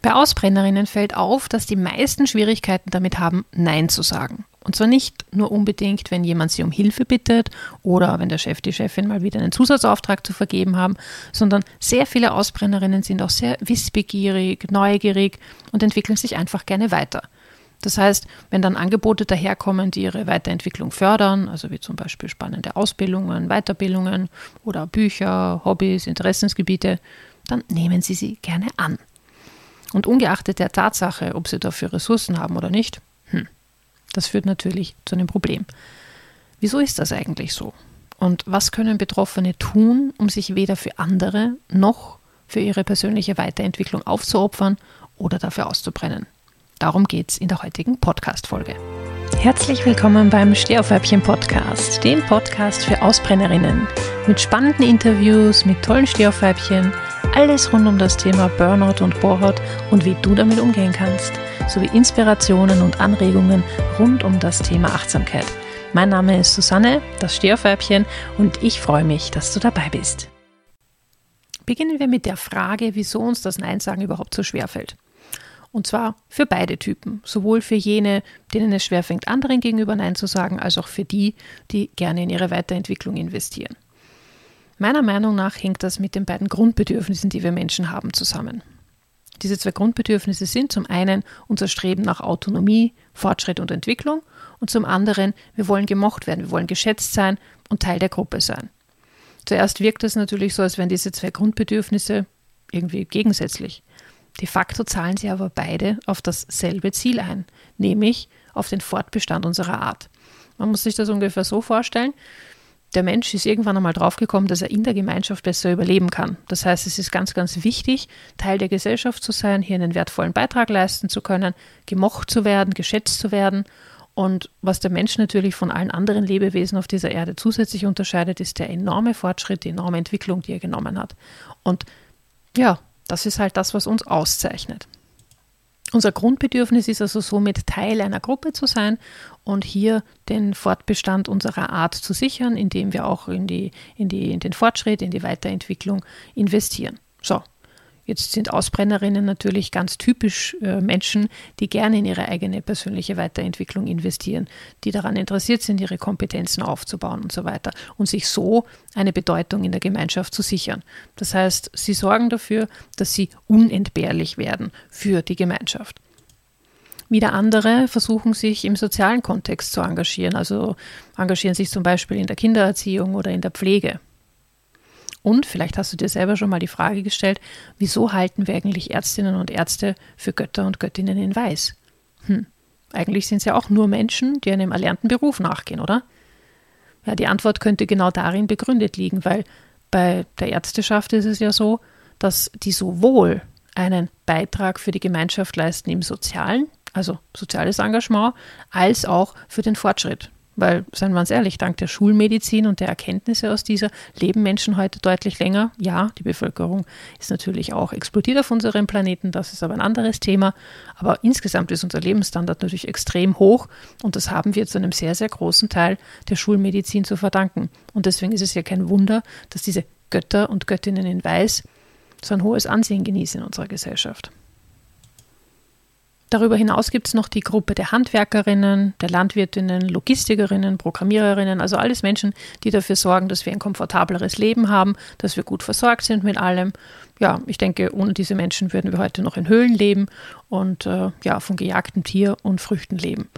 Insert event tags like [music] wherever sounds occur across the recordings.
Bei Ausbrennerinnen fällt auf, dass die meisten Schwierigkeiten damit haben, Nein zu sagen. Und zwar nicht nur unbedingt, wenn jemand sie um Hilfe bittet oder wenn der Chef, die Chefin mal wieder einen Zusatzauftrag zu vergeben haben, sondern sehr viele Ausbrennerinnen sind auch sehr wissbegierig, neugierig und entwickeln sich einfach gerne weiter. Das heißt, wenn dann Angebote daherkommen, die ihre Weiterentwicklung fördern, also wie zum Beispiel spannende Ausbildungen, Weiterbildungen oder Bücher, Hobbys, Interessensgebiete, dann nehmen Sie sie gerne an. Und ungeachtet der Tatsache, ob Sie dafür Ressourcen haben oder nicht, hm, das führt natürlich zu einem Problem. Wieso ist das eigentlich so? Und was können Betroffene tun, um sich weder für andere noch für ihre persönliche Weiterentwicklung aufzuopfern oder dafür auszubrennen? Darum geht es in der heutigen Podcast-Folge. Herzlich willkommen beim Stehaufweibchen-Podcast, dem Podcast für Ausbrennerinnen. Mit spannenden Interviews, mit tollen Stehaufweibchen, alles rund um das Thema Burnout und Bohrhaut und wie du damit umgehen kannst, sowie Inspirationen und Anregungen rund um das Thema Achtsamkeit. Mein Name ist Susanne, das Stehaufweibchen, und ich freue mich, dass du dabei bist. Beginnen wir mit der Frage, wieso uns das Nein sagen überhaupt so schwer fällt. Und zwar für beide Typen, sowohl für jene, denen es schwerfällt, anderen gegenüber Nein zu sagen, als auch für die, die gerne in ihre Weiterentwicklung investieren. Meiner Meinung nach hängt das mit den beiden Grundbedürfnissen, die wir Menschen haben, zusammen. Diese zwei Grundbedürfnisse sind zum einen unser Streben nach Autonomie, Fortschritt und Entwicklung und zum anderen, wir wollen gemocht werden, wir wollen geschätzt sein und Teil der Gruppe sein. Zuerst wirkt es natürlich so, als wären diese zwei Grundbedürfnisse irgendwie gegensätzlich. De facto zahlen sie aber beide auf dasselbe Ziel ein, nämlich auf den Fortbestand unserer Art. Man muss sich das ungefähr so vorstellen. Der Mensch ist irgendwann einmal draufgekommen, dass er in der Gemeinschaft besser überleben kann. Das heißt, es ist ganz, ganz wichtig, Teil der Gesellschaft zu sein, hier einen wertvollen Beitrag leisten zu können, gemocht zu werden, geschätzt zu werden. Und was der Mensch natürlich von allen anderen Lebewesen auf dieser Erde zusätzlich unterscheidet, ist der enorme Fortschritt, die enorme Entwicklung, die er genommen hat. Und ja, das ist halt das, was uns auszeichnet. Unser Grundbedürfnis ist also somit Teil einer Gruppe zu sein und hier den Fortbestand unserer Art zu sichern, indem wir auch in, die, in, die, in den Fortschritt, in die Weiterentwicklung investieren. So, Jetzt sind Ausbrennerinnen natürlich ganz typisch äh, Menschen, die gerne in ihre eigene persönliche Weiterentwicklung investieren, die daran interessiert sind, ihre Kompetenzen aufzubauen und so weiter und sich so eine Bedeutung in der Gemeinschaft zu sichern. Das heißt, sie sorgen dafür, dass sie unentbehrlich werden für die Gemeinschaft. Wieder andere versuchen sich im sozialen Kontext zu engagieren, also engagieren sich zum Beispiel in der Kindererziehung oder in der Pflege. Und vielleicht hast du dir selber schon mal die Frage gestellt, wieso halten wir eigentlich Ärztinnen und Ärzte für Götter und Göttinnen in Weiß? Hm, eigentlich sind es ja auch nur Menschen, die einem erlernten Beruf nachgehen, oder? Ja, die Antwort könnte genau darin begründet liegen, weil bei der Ärzteschaft ist es ja so, dass die sowohl einen Beitrag für die Gemeinschaft leisten im Sozialen, also soziales Engagement, als auch für den Fortschritt weil, seien wir uns ehrlich, dank der Schulmedizin und der Erkenntnisse aus dieser leben Menschen heute deutlich länger. Ja, die Bevölkerung ist natürlich auch explodiert auf unserem Planeten, das ist aber ein anderes Thema. Aber insgesamt ist unser Lebensstandard natürlich extrem hoch und das haben wir zu einem sehr, sehr großen Teil der Schulmedizin zu verdanken. Und deswegen ist es ja kein Wunder, dass diese Götter und Göttinnen in Weiß so ein hohes Ansehen genießen in unserer Gesellschaft. Darüber hinaus gibt es noch die Gruppe der Handwerkerinnen, der Landwirtinnen, Logistikerinnen, Programmiererinnen, also alles Menschen, die dafür sorgen, dass wir ein komfortableres Leben haben, dass wir gut versorgt sind mit allem. Ja, ich denke, ohne diese Menschen würden wir heute noch in Höhlen leben und äh, ja, von gejagtem Tier und Früchten leben.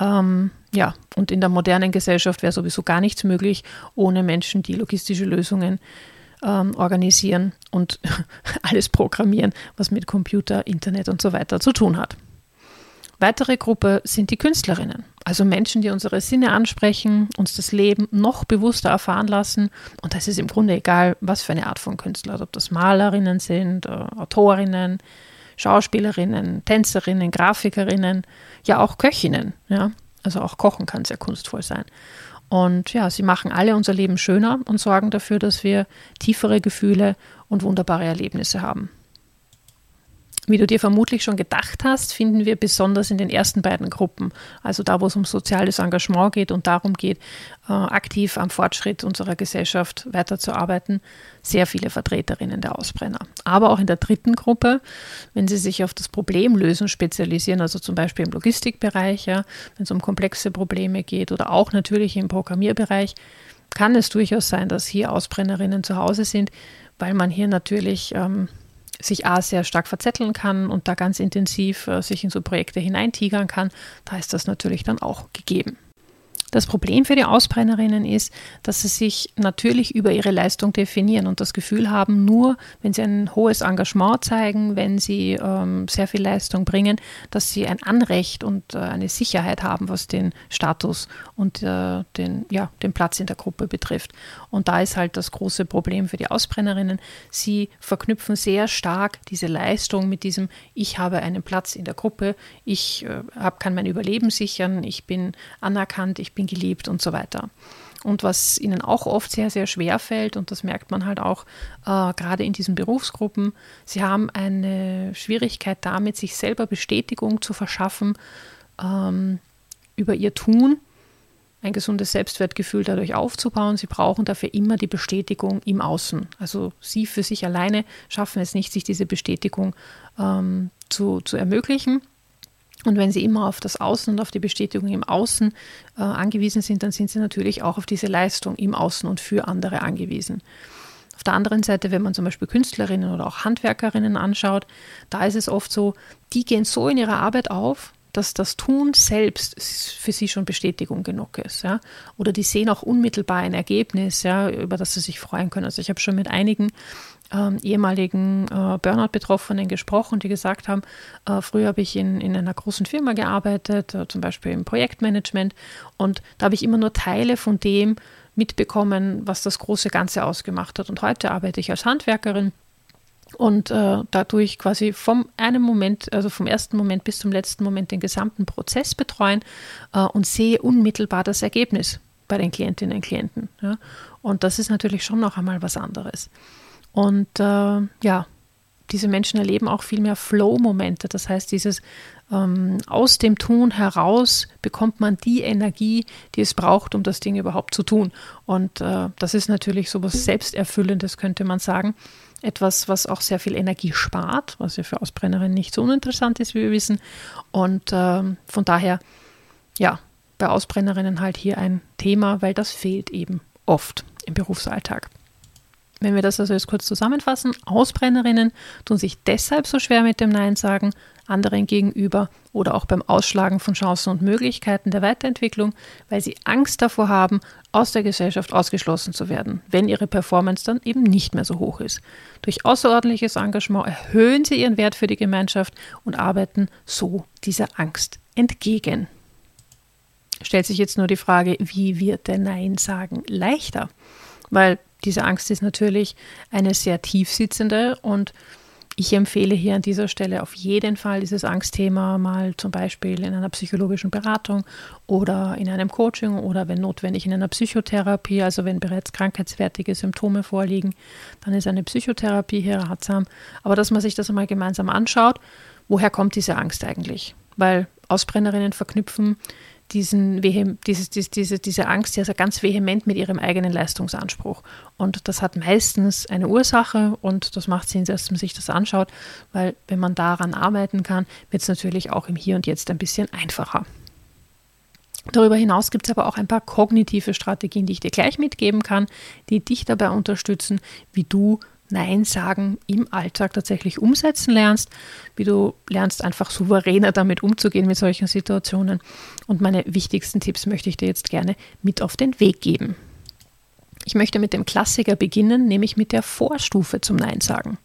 Ähm, ja, und in der modernen Gesellschaft wäre sowieso gar nichts möglich ohne Menschen, die logistische Lösungen ähm, organisieren und [laughs] alles programmieren, was mit Computer, Internet und so weiter zu tun hat. Weitere Gruppe sind die Künstlerinnen, also Menschen, die unsere Sinne ansprechen, uns das Leben noch bewusster erfahren lassen. Und das ist im Grunde egal, was für eine Art von Künstler, also ob das Malerinnen sind, äh, Autorinnen, Schauspielerinnen, Tänzerinnen, Grafikerinnen, ja auch Köchinnen. Ja? Also auch Kochen kann sehr kunstvoll sein. Und ja, sie machen alle unser Leben schöner und sorgen dafür, dass wir tiefere Gefühle und wunderbare Erlebnisse haben. Wie du dir vermutlich schon gedacht hast, finden wir besonders in den ersten beiden Gruppen, also da, wo es um soziales Engagement geht und darum geht, äh, aktiv am Fortschritt unserer Gesellschaft weiterzuarbeiten, sehr viele Vertreterinnen der Ausbrenner. Aber auch in der dritten Gruppe, wenn sie sich auf das Problemlösen spezialisieren, also zum Beispiel im Logistikbereich, ja, wenn es um komplexe Probleme geht oder auch natürlich im Programmierbereich, kann es durchaus sein, dass hier Ausbrennerinnen zu Hause sind, weil man hier natürlich ähm, sich A sehr stark verzetteln kann und da ganz intensiv äh, sich in so Projekte hineintigern kann, da ist das natürlich dann auch gegeben. Das Problem für die Ausbrennerinnen ist, dass sie sich natürlich über ihre Leistung definieren und das Gefühl haben, nur wenn sie ein hohes Engagement zeigen, wenn sie ähm, sehr viel Leistung bringen, dass sie ein Anrecht und äh, eine Sicherheit haben, was den Status und äh, den, ja, den Platz in der Gruppe betrifft. Und da ist halt das große Problem für die Ausbrennerinnen. Sie verknüpfen sehr stark diese Leistung mit diesem, ich habe einen Platz in der Gruppe, ich äh, hab, kann mein Überleben sichern, ich bin anerkannt, ich bin bin geliebt und so weiter. Und was ihnen auch oft sehr, sehr schwer fällt, und das merkt man halt auch äh, gerade in diesen Berufsgruppen, sie haben eine Schwierigkeit damit, sich selber Bestätigung zu verschaffen ähm, über ihr Tun, ein gesundes Selbstwertgefühl dadurch aufzubauen. Sie brauchen dafür immer die Bestätigung im Außen. Also sie für sich alleine schaffen es nicht, sich diese Bestätigung ähm, zu, zu ermöglichen. Und wenn Sie immer auf das Außen und auf die Bestätigung im Außen äh, angewiesen sind, dann sind Sie natürlich auch auf diese Leistung im Außen und für andere angewiesen. Auf der anderen Seite, wenn man zum Beispiel Künstlerinnen oder auch Handwerkerinnen anschaut, da ist es oft so, die gehen so in ihrer Arbeit auf, dass das Tun selbst für sie schon Bestätigung genug ist. Ja? Oder die sehen auch unmittelbar ein Ergebnis, ja, über das sie sich freuen können. Also ich habe schon mit einigen ähm, ehemaligen äh, Burnout-Betroffenen gesprochen, die gesagt haben, äh, früher habe ich in, in einer großen Firma gearbeitet, äh, zum Beispiel im Projektmanagement, und da habe ich immer nur Teile von dem mitbekommen, was das große Ganze ausgemacht hat. Und heute arbeite ich als Handwerkerin und äh, dadurch quasi vom einem Moment, also vom ersten Moment bis zum letzten Moment den gesamten Prozess betreuen äh, und sehe unmittelbar das Ergebnis bei den Klientinnen und Klienten. Ja. Und das ist natürlich schon noch einmal was anderes. Und äh, ja, diese Menschen erleben auch viel mehr Flow-Momente. Das heißt, dieses ähm, aus dem Tun heraus bekommt man die Energie, die es braucht, um das Ding überhaupt zu tun. Und äh, das ist natürlich so was Selbsterfüllendes, könnte man sagen. Etwas, was auch sehr viel Energie spart, was ja für Ausbrennerinnen nicht so uninteressant ist, wie wir wissen. Und äh, von daher, ja, bei Ausbrennerinnen halt hier ein Thema, weil das fehlt eben oft im Berufsalltag. Wenn wir das also jetzt kurz zusammenfassen, Ausbrennerinnen tun sich deshalb so schwer mit dem Nein sagen, anderen gegenüber oder auch beim Ausschlagen von Chancen und Möglichkeiten der Weiterentwicklung, weil sie Angst davor haben, aus der Gesellschaft ausgeschlossen zu werden, wenn ihre Performance dann eben nicht mehr so hoch ist. Durch außerordentliches Engagement erhöhen sie ihren Wert für die Gemeinschaft und arbeiten so dieser Angst entgegen. Stellt sich jetzt nur die Frage, wie wird der Nein sagen leichter? Weil diese Angst ist natürlich eine sehr tief sitzende und ich empfehle hier an dieser Stelle auf jeden Fall dieses Angstthema mal zum Beispiel in einer psychologischen Beratung oder in einem Coaching oder wenn notwendig in einer Psychotherapie, also wenn bereits krankheitswertige Symptome vorliegen, dann ist eine Psychotherapie hier ratsam. Aber dass man sich das einmal gemeinsam anschaut, woher kommt diese Angst eigentlich? Weil Ausbrennerinnen verknüpfen diesen dieses, diese, diese, diese Angst ja ganz vehement mit ihrem eigenen Leistungsanspruch. Und das hat meistens eine Ursache und das macht Sinn, dass man sich das anschaut, weil wenn man daran arbeiten kann, wird es natürlich auch im Hier und Jetzt ein bisschen einfacher. Darüber hinaus gibt es aber auch ein paar kognitive Strategien, die ich dir gleich mitgeben kann, die dich dabei unterstützen, wie du Nein sagen im Alltag tatsächlich umsetzen lernst, wie du lernst einfach souveräner damit umzugehen mit solchen Situationen. Und meine wichtigsten Tipps möchte ich dir jetzt gerne mit auf den Weg geben. Ich möchte mit dem Klassiker beginnen, nämlich mit der Vorstufe zum Nein sagen.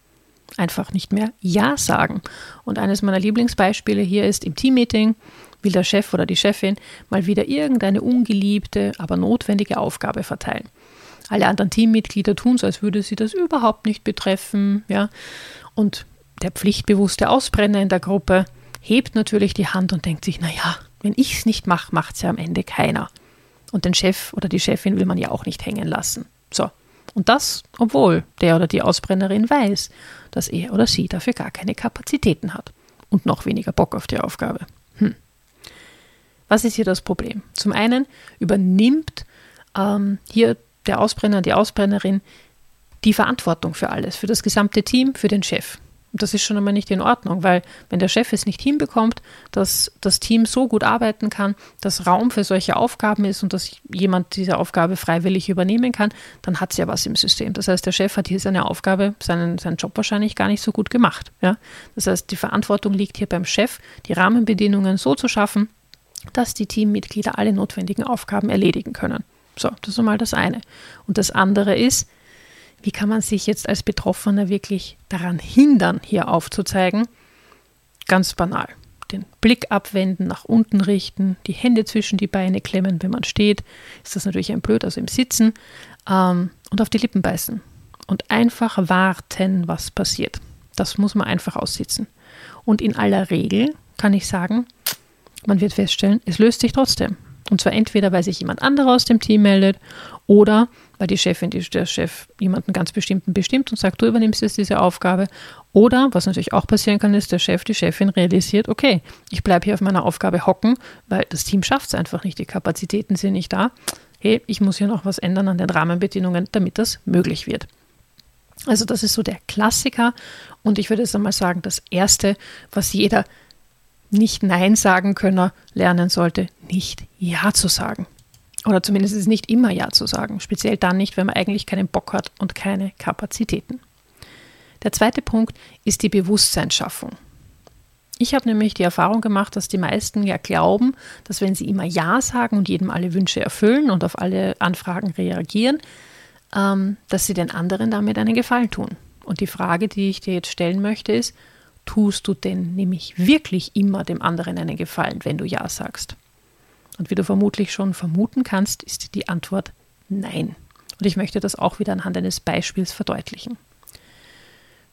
Einfach nicht mehr Ja sagen. Und eines meiner Lieblingsbeispiele hier ist im Teammeeting will der Chef oder die Chefin mal wieder irgendeine ungeliebte, aber notwendige Aufgabe verteilen. Alle anderen Teammitglieder tun so, als würde sie das überhaupt nicht betreffen. Ja? Und der pflichtbewusste Ausbrenner in der Gruppe hebt natürlich die Hand und denkt sich, naja, wenn ich es nicht mache, macht es ja am Ende keiner. Und den Chef oder die Chefin will man ja auch nicht hängen lassen. So. Und das, obwohl der oder die Ausbrennerin weiß, dass er oder sie dafür gar keine Kapazitäten hat und noch weniger Bock auf die Aufgabe. Hm. Was ist hier das Problem? Zum einen übernimmt ähm, hier der Ausbrenner, die Ausbrennerin die Verantwortung für alles, für das gesamte Team, für den Chef. Und das ist schon einmal nicht in Ordnung, weil wenn der Chef es nicht hinbekommt, dass das Team so gut arbeiten kann, dass Raum für solche Aufgaben ist und dass jemand diese Aufgabe freiwillig übernehmen kann, dann hat es ja was im System. Das heißt, der Chef hat hier seine Aufgabe, seinen, seinen Job wahrscheinlich gar nicht so gut gemacht. Ja? Das heißt, die Verantwortung liegt hier beim Chef, die Rahmenbedingungen so zu schaffen, dass die Teammitglieder alle notwendigen Aufgaben erledigen können. So, das ist einmal das eine. Und das andere ist, wie kann man sich jetzt als Betroffener wirklich daran hindern, hier aufzuzeigen? Ganz banal. Den Blick abwenden, nach unten richten, die Hände zwischen die Beine klemmen, wenn man steht. Ist das natürlich ein Blöd, also im Sitzen. Ähm, und auf die Lippen beißen. Und einfach warten, was passiert. Das muss man einfach aussitzen. Und in aller Regel kann ich sagen, man wird feststellen, es löst sich trotzdem. Und zwar entweder, weil sich jemand anderer aus dem Team meldet oder weil die Chefin, die, der Chef jemanden ganz bestimmten bestimmt und sagt, du übernimmst jetzt diese Aufgabe. Oder, was natürlich auch passieren kann, ist, der Chef, die Chefin realisiert, okay, ich bleibe hier auf meiner Aufgabe hocken, weil das Team schafft es einfach nicht, die Kapazitäten sind nicht da. Hey, ich muss hier noch was ändern an den Rahmenbedingungen, damit das möglich wird. Also das ist so der Klassiker und ich würde jetzt einmal sagen, das Erste, was jeder nicht Nein sagen können lernen sollte, nicht Ja zu sagen. Oder zumindest ist nicht immer Ja zu sagen. Speziell dann nicht, wenn man eigentlich keinen Bock hat und keine Kapazitäten. Der zweite Punkt ist die Bewusstseinsschaffung. Ich habe nämlich die Erfahrung gemacht, dass die meisten ja glauben, dass wenn sie immer Ja sagen und jedem alle Wünsche erfüllen und auf alle Anfragen reagieren, ähm, dass sie den anderen damit einen Gefallen tun. Und die Frage, die ich dir jetzt stellen möchte, ist, tust du denn nämlich wirklich immer dem anderen einen Gefallen, wenn du Ja sagst? Und wie du vermutlich schon vermuten kannst, ist die Antwort Nein. Und ich möchte das auch wieder anhand eines Beispiels verdeutlichen.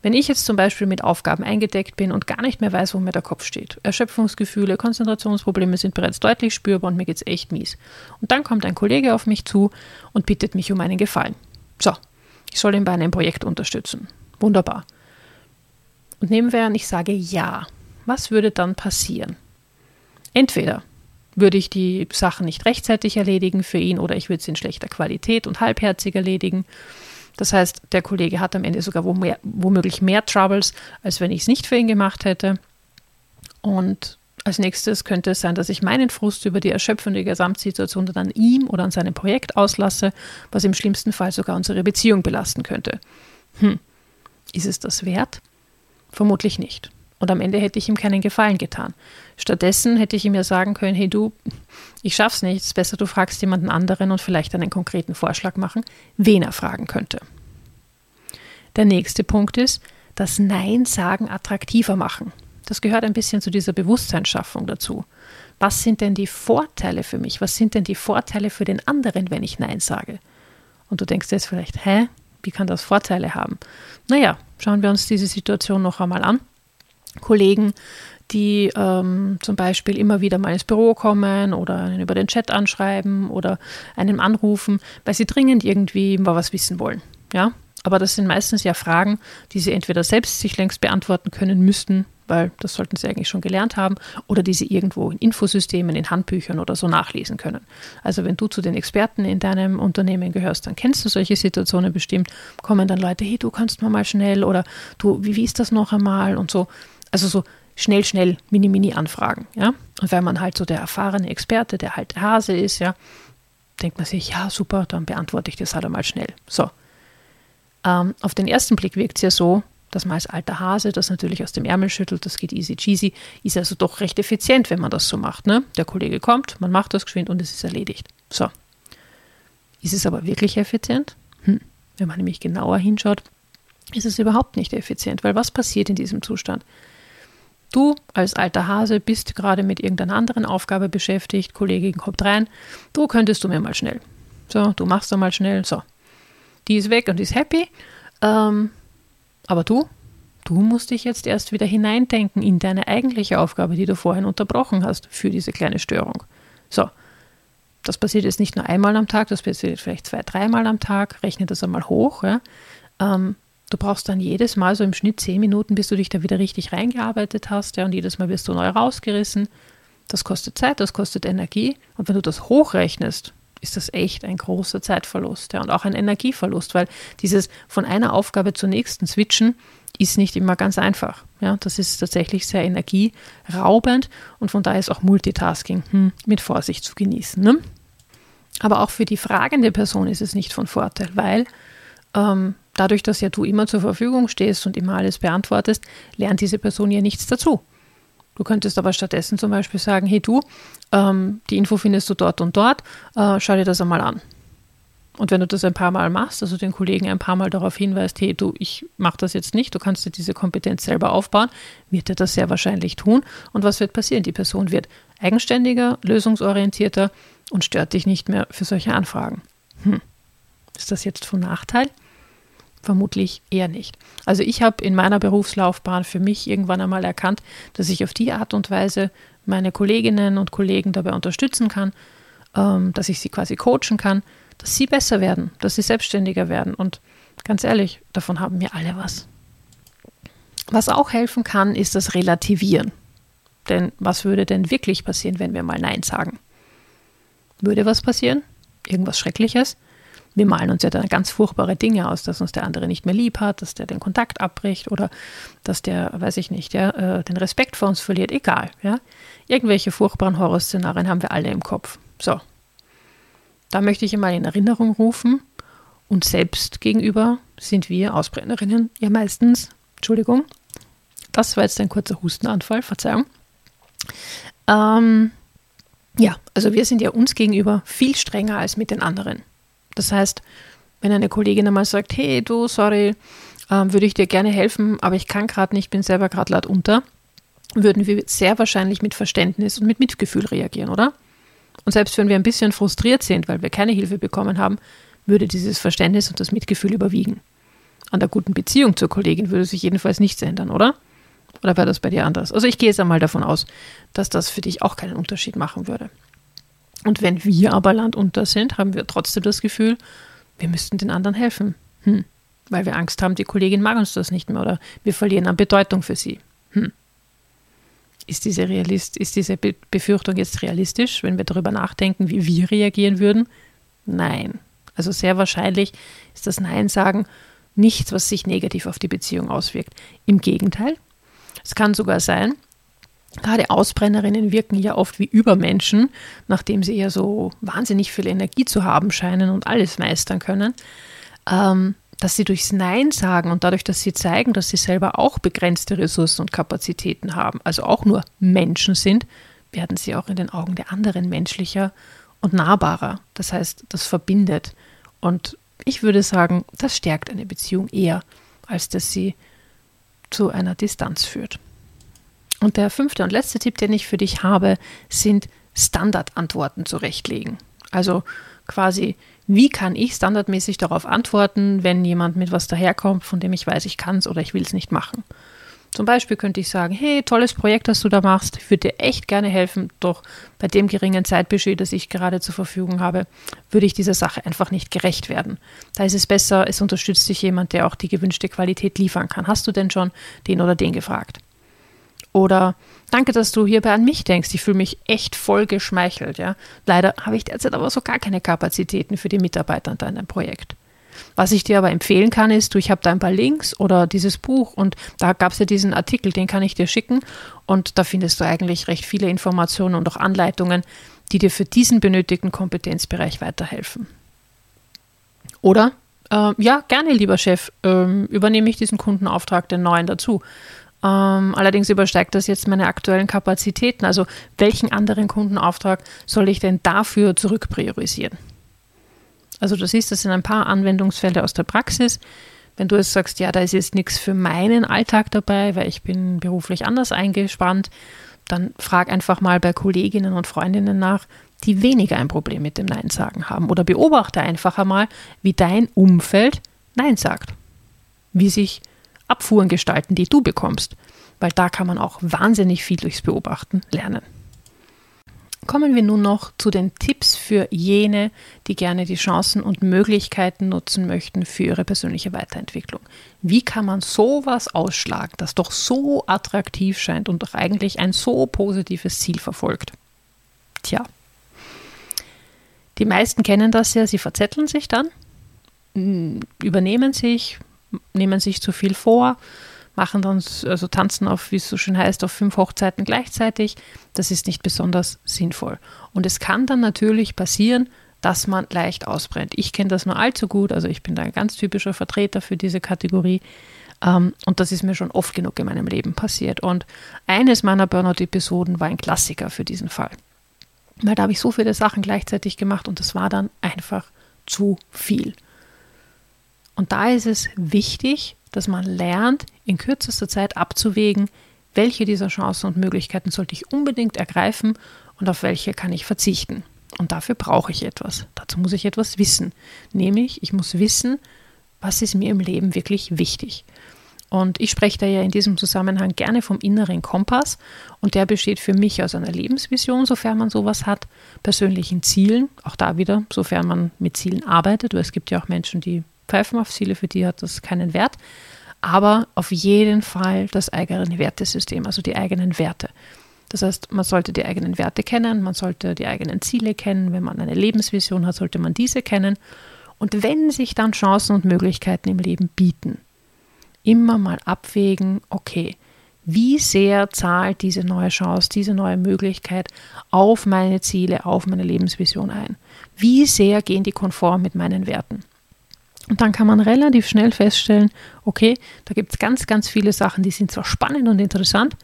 Wenn ich jetzt zum Beispiel mit Aufgaben eingedeckt bin und gar nicht mehr weiß, wo mir der Kopf steht, Erschöpfungsgefühle, Konzentrationsprobleme sind bereits deutlich spürbar und mir geht es echt mies. Und dann kommt ein Kollege auf mich zu und bittet mich um einen Gefallen. So, ich soll ihn bei einem Projekt unterstützen. Wunderbar. Und nehmen wir an, ich sage ja. Was würde dann passieren? Entweder würde ich die Sachen nicht rechtzeitig erledigen für ihn oder ich würde sie in schlechter Qualität und halbherzig erledigen. Das heißt, der Kollege hat am Ende sogar womöglich mehr Troubles, als wenn ich es nicht für ihn gemacht hätte. Und als nächstes könnte es sein, dass ich meinen Frust über die erschöpfende Gesamtsituation dann an ihm oder an seinem Projekt auslasse, was im schlimmsten Fall sogar unsere Beziehung belasten könnte. Hm, ist es das wert? Vermutlich nicht. Und am Ende hätte ich ihm keinen Gefallen getan. Stattdessen hätte ich ihm ja sagen können, hey du, ich schaff's nicht, es ist besser, du fragst jemanden anderen und vielleicht einen konkreten Vorschlag machen, wen er fragen könnte. Der nächste Punkt ist, das Nein sagen attraktiver machen. Das gehört ein bisschen zu dieser Bewusstseinsschaffung dazu. Was sind denn die Vorteile für mich? Was sind denn die Vorteile für den anderen, wenn ich Nein sage? Und du denkst jetzt vielleicht, hä, wie kann das Vorteile haben? Naja, schauen wir uns diese Situation noch einmal an. Kollegen, die ähm, zum Beispiel immer wieder mal ins Büro kommen oder über den Chat anschreiben oder einen anrufen, weil sie dringend irgendwie mal was wissen wollen. Ja, aber das sind meistens ja Fragen, die sie entweder selbst sich längst beantworten können müssten, weil das sollten sie eigentlich schon gelernt haben, oder die sie irgendwo in Infosystemen, in Handbüchern oder so nachlesen können. Also wenn du zu den Experten in deinem Unternehmen gehörst, dann kennst du solche Situationen bestimmt, kommen dann Leute, hey, du kannst mal mal schnell oder du, wie, wie ist das noch einmal und so. Also so schnell, schnell Mini-Mini-Anfragen, ja. Und wenn man halt so der erfahrene Experte, der halt der Hase ist, ja, denkt man sich, ja, super, dann beantworte ich das halt einmal schnell. So. Ähm, auf den ersten Blick wirkt es ja so, dass man als alter Hase das natürlich aus dem Ärmel schüttelt, das geht easy cheesy, ist also doch recht effizient, wenn man das so macht. Ne? Der Kollege kommt, man macht das geschwind und es ist erledigt. So. Ist es aber wirklich effizient? Hm. Wenn man nämlich genauer hinschaut, ist es überhaupt nicht effizient, weil was passiert in diesem Zustand? Du als alter Hase bist gerade mit irgendeiner anderen Aufgabe beschäftigt, Kollegin kommt rein, du könntest du mir mal schnell. So, du machst da mal schnell, so. Die ist weg und ist happy. Ähm, aber du, du musst dich jetzt erst wieder hineindenken in deine eigentliche Aufgabe, die du vorhin unterbrochen hast für diese kleine Störung. So, Das passiert jetzt nicht nur einmal am Tag, das passiert vielleicht zwei, dreimal am Tag. Rechne das einmal hoch. Ja. Ähm, du brauchst dann jedes Mal so im Schnitt zehn Minuten, bis du dich da wieder richtig reingearbeitet hast. Ja, und jedes Mal wirst du neu rausgerissen. Das kostet Zeit, das kostet Energie. Und wenn du das hochrechnest, ist das echt ein großer Zeitverlust ja, und auch ein Energieverlust, weil dieses von einer Aufgabe zur nächsten switchen ist nicht immer ganz einfach. Ja, das ist tatsächlich sehr energieraubend und von daher ist auch Multitasking hm, mit Vorsicht zu genießen. Ne? Aber auch für die fragende Person ist es nicht von Vorteil, weil ähm, dadurch, dass ja du immer zur Verfügung stehst und immer alles beantwortest, lernt diese Person ja nichts dazu. Du könntest aber stattdessen zum Beispiel sagen, hey du, ähm, die Info findest du dort und dort, äh, schau dir das einmal an. Und wenn du das ein paar Mal machst, also den Kollegen ein paar Mal darauf hinweist, hey du, ich mache das jetzt nicht, du kannst dir diese Kompetenz selber aufbauen, wird er das sehr wahrscheinlich tun. Und was wird passieren? Die Person wird eigenständiger, lösungsorientierter und stört dich nicht mehr für solche Anfragen. Hm. Ist das jetzt von Nachteil? Vermutlich eher nicht. Also ich habe in meiner Berufslaufbahn für mich irgendwann einmal erkannt, dass ich auf die Art und Weise meine Kolleginnen und Kollegen dabei unterstützen kann, ähm, dass ich sie quasi coachen kann, dass sie besser werden, dass sie selbstständiger werden. Und ganz ehrlich, davon haben wir alle was. Was auch helfen kann, ist das Relativieren. Denn was würde denn wirklich passieren, wenn wir mal Nein sagen? Würde was passieren? Irgendwas Schreckliches? Wir malen uns ja dann ganz furchtbare Dinge aus, dass uns der andere nicht mehr lieb hat, dass der den Kontakt abbricht oder dass der, weiß ich nicht, ja, äh, den Respekt vor uns verliert, egal. Ja. Irgendwelche furchtbaren Horrorszenarien haben wir alle im Kopf. So. Da möchte ich einmal in Erinnerung rufen, und selbst gegenüber sind wir Ausbrennerinnen ja meistens, Entschuldigung, das war jetzt ein kurzer Hustenanfall, Verzeihung. Ähm, ja, also wir sind ja uns gegenüber viel strenger als mit den anderen. Das heißt, wenn eine Kollegin einmal sagt, hey du, sorry, ähm, würde ich dir gerne helfen, aber ich kann gerade nicht, bin selber gerade laut unter, würden wir sehr wahrscheinlich mit Verständnis und mit Mitgefühl reagieren, oder? Und selbst wenn wir ein bisschen frustriert sind, weil wir keine Hilfe bekommen haben, würde dieses Verständnis und das Mitgefühl überwiegen. An der guten Beziehung zur Kollegin würde sich jedenfalls nichts ändern, oder? Oder wäre das bei dir anders? Also ich gehe jetzt einmal davon aus, dass das für dich auch keinen Unterschied machen würde. Und wenn wir aber landunter sind, haben wir trotzdem das Gefühl, wir müssten den anderen helfen. Hm. Weil wir Angst haben, die Kollegin mag uns das nicht mehr oder wir verlieren an Bedeutung für sie. Hm. Ist diese, Realist, ist diese Be Befürchtung jetzt realistisch, wenn wir darüber nachdenken, wie wir reagieren würden? Nein. Also sehr wahrscheinlich ist das Nein sagen nichts, was sich negativ auf die Beziehung auswirkt. Im Gegenteil, es kann sogar sein, Gerade Ausbrennerinnen wirken ja oft wie Übermenschen, nachdem sie ja so wahnsinnig viel Energie zu haben scheinen und alles meistern können, ähm, dass sie durchs Nein sagen und dadurch, dass sie zeigen, dass sie selber auch begrenzte Ressourcen und Kapazitäten haben, also auch nur Menschen sind, werden sie auch in den Augen der anderen menschlicher und nahbarer. Das heißt, das verbindet. Und ich würde sagen, das stärkt eine Beziehung eher, als dass sie zu einer Distanz führt. Und der fünfte und letzte Tipp, den ich für dich habe, sind Standardantworten zurechtlegen. Also quasi, wie kann ich standardmäßig darauf antworten, wenn jemand mit was daherkommt, von dem ich weiß, ich kann es oder ich will es nicht machen. Zum Beispiel könnte ich sagen, hey, tolles Projekt, das du da machst, ich würde dir echt gerne helfen, doch bei dem geringen Zeitbudget, das ich gerade zur Verfügung habe, würde ich dieser Sache einfach nicht gerecht werden. Da ist es besser, es unterstützt dich jemand, der auch die gewünschte Qualität liefern kann. Hast du denn schon den oder den gefragt? Oder danke, dass du hierbei an mich denkst. Ich fühle mich echt voll geschmeichelt. Ja? Leider habe ich derzeit aber so gar keine Kapazitäten für die Mitarbeiter an deinem Projekt. Was ich dir aber empfehlen kann, ist, du, ich habe da ein paar Links oder dieses Buch und da gab es ja diesen Artikel, den kann ich dir schicken und da findest du eigentlich recht viele Informationen und auch Anleitungen, die dir für diesen benötigten Kompetenzbereich weiterhelfen. Oder, äh, ja, gerne, lieber Chef, äh, übernehme ich diesen Kundenauftrag, den neuen dazu. Ähm, allerdings übersteigt das jetzt meine aktuellen Kapazitäten. Also welchen anderen Kundenauftrag soll ich denn dafür zurückpriorisieren? Also du siehst, das sind ein paar Anwendungsfälle aus der Praxis. Wenn du jetzt sagst, ja, da ist jetzt nichts für meinen Alltag dabei, weil ich bin beruflich anders eingespannt, dann frag einfach mal bei Kolleginnen und Freundinnen nach, die weniger ein Problem mit dem Nein sagen haben. Oder beobachte einfach einmal, wie dein Umfeld Nein sagt. Wie sich Abfuhren gestalten, die du bekommst, weil da kann man auch wahnsinnig viel durchs Beobachten lernen. Kommen wir nun noch zu den Tipps für jene, die gerne die Chancen und Möglichkeiten nutzen möchten für ihre persönliche Weiterentwicklung. Wie kann man sowas ausschlagen, das doch so attraktiv scheint und doch eigentlich ein so positives Ziel verfolgt? Tja, die meisten kennen das ja, sie verzetteln sich dann, übernehmen sich, nehmen sich zu viel vor, machen dann, also tanzen auf, wie es so schön heißt, auf fünf Hochzeiten gleichzeitig. Das ist nicht besonders sinnvoll. Und es kann dann natürlich passieren, dass man leicht ausbrennt. Ich kenne das nur allzu gut, also ich bin da ein ganz typischer Vertreter für diese Kategorie. Ähm, und das ist mir schon oft genug in meinem Leben passiert. Und eines meiner Burnout-Episoden war ein Klassiker für diesen Fall. Weil da habe ich so viele Sachen gleichzeitig gemacht und das war dann einfach zu viel. Und da ist es wichtig, dass man lernt, in kürzester Zeit abzuwägen, welche dieser Chancen und Möglichkeiten sollte ich unbedingt ergreifen und auf welche kann ich verzichten. Und dafür brauche ich etwas. Dazu muss ich etwas wissen. Nämlich, ich muss wissen, was ist mir im Leben wirklich wichtig. Und ich spreche da ja in diesem Zusammenhang gerne vom inneren Kompass und der besteht für mich aus einer Lebensvision, sofern man sowas hat, persönlichen Zielen, auch da wieder, sofern man mit Zielen arbeitet, weil es gibt ja auch Menschen, die pfeifen auf Ziele, für die hat das keinen Wert. Aber auf jeden Fall das eigene Wertesystem, also die eigenen Werte. Das heißt, man sollte die eigenen Werte kennen, man sollte die eigenen Ziele kennen. Wenn man eine Lebensvision hat, sollte man diese kennen. Und wenn sich dann Chancen und Möglichkeiten im Leben bieten, immer mal abwägen, okay, wie sehr zahlt diese neue Chance, diese neue Möglichkeit auf meine Ziele, auf meine Lebensvision ein? Wie sehr gehen die konform mit meinen Werten? Und dann kann man relativ schnell feststellen, okay, da gibt es ganz, ganz viele Sachen, die sind zwar spannend und interessant,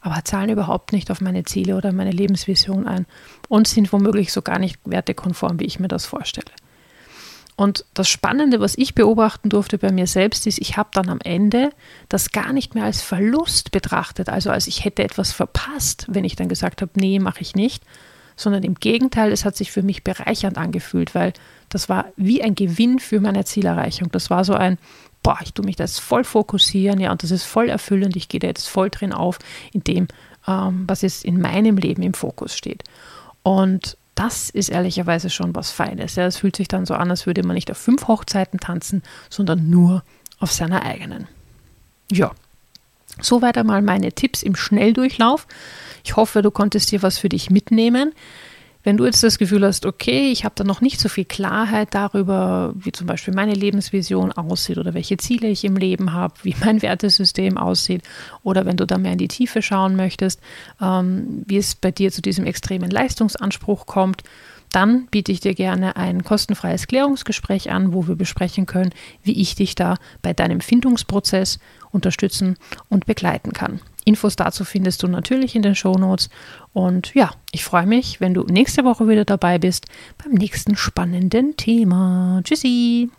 aber zahlen überhaupt nicht auf meine Ziele oder meine Lebensvision ein und sind womöglich so gar nicht wertekonform, wie ich mir das vorstelle. Und das Spannende, was ich beobachten durfte bei mir selbst, ist, ich habe dann am Ende das gar nicht mehr als Verlust betrachtet, also als ich hätte etwas verpasst, wenn ich dann gesagt habe, nee, mache ich nicht, sondern im Gegenteil, es hat sich für mich bereichernd angefühlt, weil das war wie ein Gewinn für meine Zielerreichung. Das war so ein, boah, ich tue mich da jetzt voll fokussieren, ja, und das ist voll erfüllend, ich gehe da jetzt voll drin auf, in dem, ähm, was jetzt in meinem Leben im Fokus steht. Und das ist ehrlicherweise schon was Feines. Ja, es fühlt sich dann so an, als würde man nicht auf fünf Hochzeiten tanzen, sondern nur auf seiner eigenen. Ja, soweit einmal meine Tipps im Schnelldurchlauf. Ich hoffe, du konntest dir was für dich mitnehmen. Wenn du jetzt das Gefühl hast, okay, ich habe da noch nicht so viel Klarheit darüber, wie zum Beispiel meine Lebensvision aussieht oder welche Ziele ich im Leben habe, wie mein [laughs] Wertesystem aussieht, oder wenn du da mehr in die Tiefe schauen möchtest, ähm, wie es bei dir zu diesem extremen Leistungsanspruch kommt, dann biete ich dir gerne ein kostenfreies Klärungsgespräch an, wo wir besprechen können, wie ich dich da bei deinem Findungsprozess unterstützen und begleiten kann. Infos dazu findest du natürlich in den Shownotes. Und ja, ich freue mich, wenn du nächste Woche wieder dabei bist beim nächsten spannenden Thema. Tschüssi!